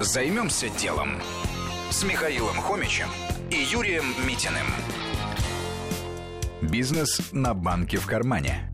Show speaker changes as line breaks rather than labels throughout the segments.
Займемся делом с Михаилом Хомичем и Юрием Митиным. Бизнес на банке в кармане.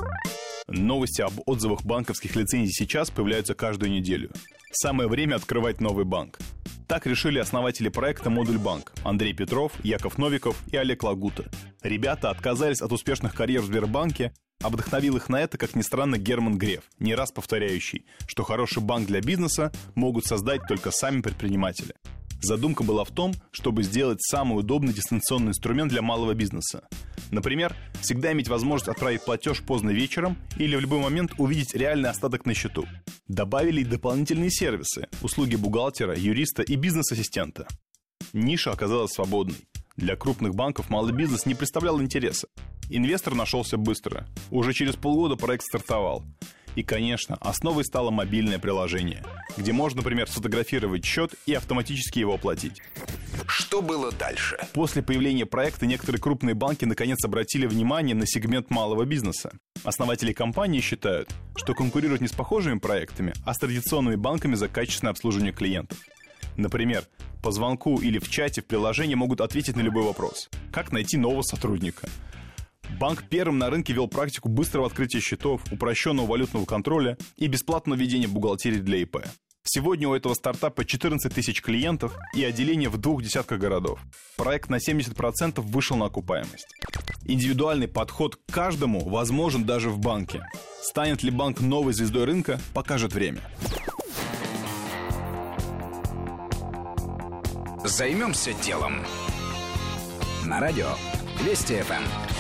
Новости об отзывах банковских лицензий сейчас появляются каждую неделю. Самое время открывать новый банк. Так решили основатели проекта «Модуль Банк» Андрей Петров, Яков Новиков и Олег Лагута. Ребята отказались от успешных карьер в Сбербанке, вдохновил их на это, как ни странно, Герман Греф, не раз повторяющий, что хороший банк для бизнеса могут создать только сами предприниматели. Задумка была в том, чтобы сделать самый удобный дистанционный инструмент для малого бизнеса. Например, всегда иметь возможность отправить платеж поздно вечером или в любой момент увидеть реальный остаток на счету. Добавили и дополнительные сервисы, услуги бухгалтера, юриста и бизнес-ассистента. Ниша оказалась свободной. Для крупных банков малый бизнес не представлял интереса. Инвестор нашелся быстро. Уже через полгода проект стартовал. И, конечно, основой стало мобильное приложение, где можно, например, сфотографировать счет и автоматически его оплатить.
Что было дальше?
После появления проекта некоторые крупные банки наконец обратили внимание на сегмент малого бизнеса. Основатели компании считают, что конкурировать не с похожими проектами, а с традиционными банками за качественное обслуживание клиентов. Например, по звонку или в чате в приложении могут ответить на любой вопрос. Как найти нового сотрудника? Банк первым на рынке вел практику быстрого открытия счетов, упрощенного валютного контроля и бесплатного ведения бухгалтерии для ИП. Сегодня у этого стартапа 14 тысяч клиентов и отделение в двух десятках городов. Проект на 70% вышел на окупаемость. Индивидуальный подход к каждому возможен даже в банке. Станет ли банк новой звездой рынка, покажет время.
Займемся делом. На радио Вести ФМ.